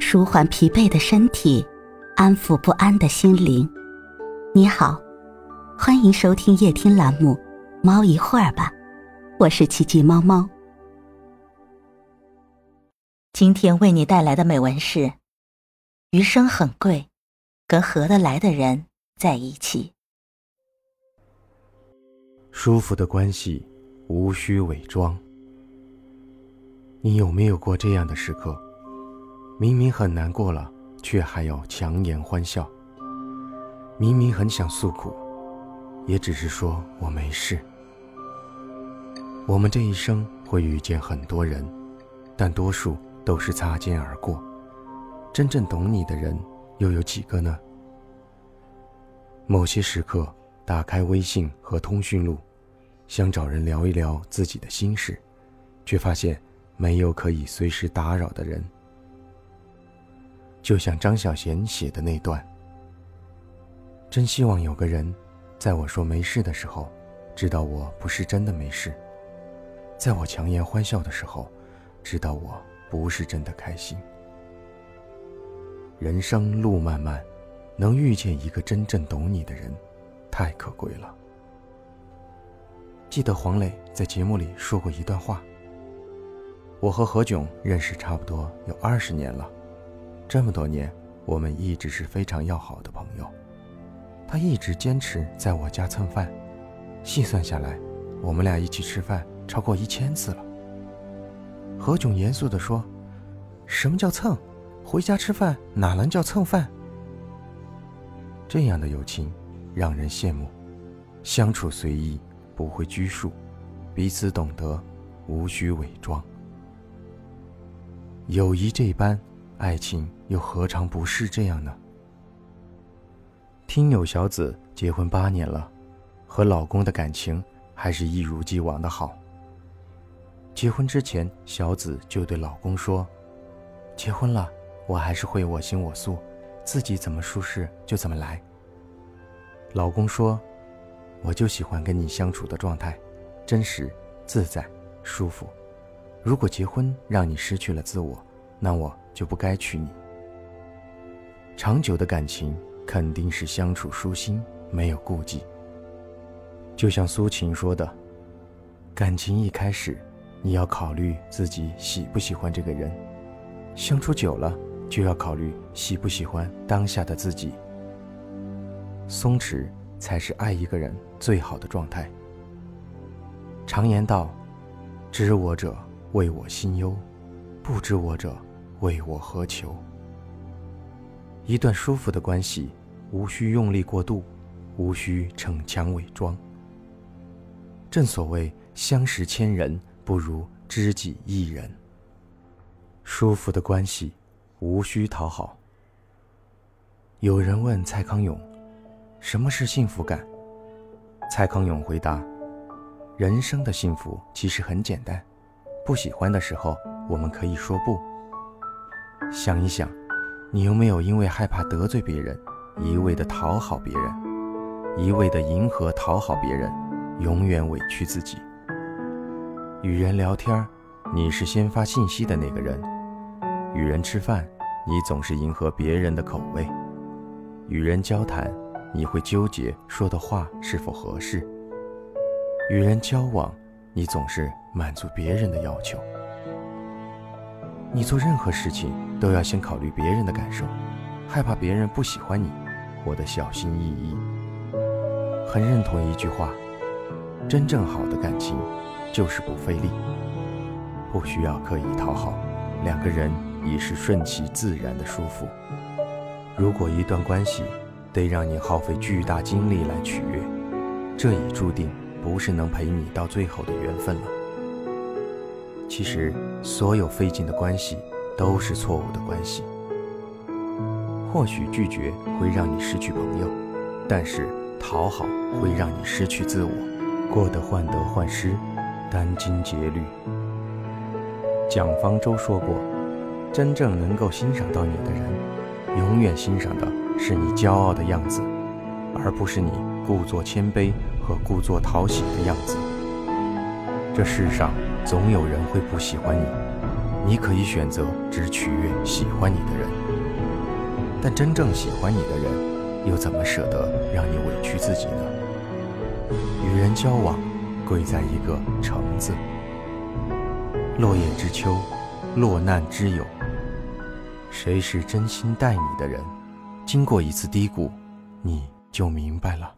舒缓疲惫的身体，安抚不安的心灵。你好，欢迎收听夜听栏目《猫一会儿吧》，我是奇迹猫猫。今天为你带来的美文是：余生很贵，跟合得来的人在一起。舒服的关系，无需伪装。你有没有过这样的时刻？明明很难过了，却还要强颜欢笑；明明很想诉苦，也只是说我没事。我们这一生会遇见很多人，但多数都是擦肩而过。真正懂你的人又有几个呢？某些时刻，打开微信和通讯录，想找人聊一聊自己的心事，却发现。没有可以随时打扰的人，就像张小娴写的那段。真希望有个人，在我说没事的时候，知道我不是真的没事；在我强颜欢笑的时候，知道我不是真的开心。人生路漫漫，能遇见一个真正懂你的人，太可贵了。记得黄磊在节目里说过一段话。我和何炅认识差不多有二十年了，这么多年，我们一直是非常要好的朋友。他一直坚持在我家蹭饭，细算下来，我们俩一起吃饭超过一千次了。何炅严肃地说：“什么叫蹭？回家吃饭哪能叫蹭饭？”这样的友情让人羡慕，相处随意，不会拘束，彼此懂得，无需伪装。友谊这般，爱情又何尝不是这样呢？听友小紫结婚八年了，和老公的感情还是一如既往的好。结婚之前，小紫就对老公说：“结婚了，我还是会我行我素，自己怎么舒适就怎么来。”老公说：“我就喜欢跟你相处的状态，真实、自在、舒服。”如果结婚让你失去了自我，那我就不该娶你。长久的感情肯定是相处舒心，没有顾忌。就像苏秦说的：“感情一开始，你要考虑自己喜不喜欢这个人；相处久了，就要考虑喜不喜欢当下的自己。松弛才是爱一个人最好的状态。常言道：知我者。”为我心忧，不知我者为我何求？一段舒服的关系，无需用力过度，无需逞强伪装。正所谓相识千人，不如知己一人。舒服的关系，无需讨好。有人问蔡康永：“什么是幸福感？”蔡康永回答：“人生的幸福其实很简单。”不喜欢的时候，我们可以说不。想一想，你有没有因为害怕得罪别人，一味的讨好别人，一味的迎合讨好别人，永远委屈自己？与人聊天，你是先发信息的那个人；与人吃饭，你总是迎合别人的口味；与人交谈，你会纠结说的话是否合适；与人交往，你总是。满足别人的要求，你做任何事情都要先考虑别人的感受，害怕别人不喜欢你，活得小心翼翼。很认同一句话：真正好的感情就是不费力，不需要刻意讨好，两个人已是顺其自然的舒服。如果一段关系得让你耗费巨大精力来取悦，这已注定不是能陪你到最后的缘分了。其实，所有费劲的关系都是错误的关系。或许拒绝会让你失去朋友，但是讨好会让你失去自我，过得患得患失，殚精竭虑。蒋方舟说过：“真正能够欣赏到你的人，永远欣赏的是你骄傲的样子，而不是你故作谦卑和故作讨喜的样子。”这世上。总有人会不喜欢你，你可以选择只取悦喜欢你的人，但真正喜欢你的人，又怎么舍得让你委屈自己呢？与人交往，贵在一个“诚”字。落叶知秋，落难知友。谁是真心待你的人？经过一次低谷，你就明白了。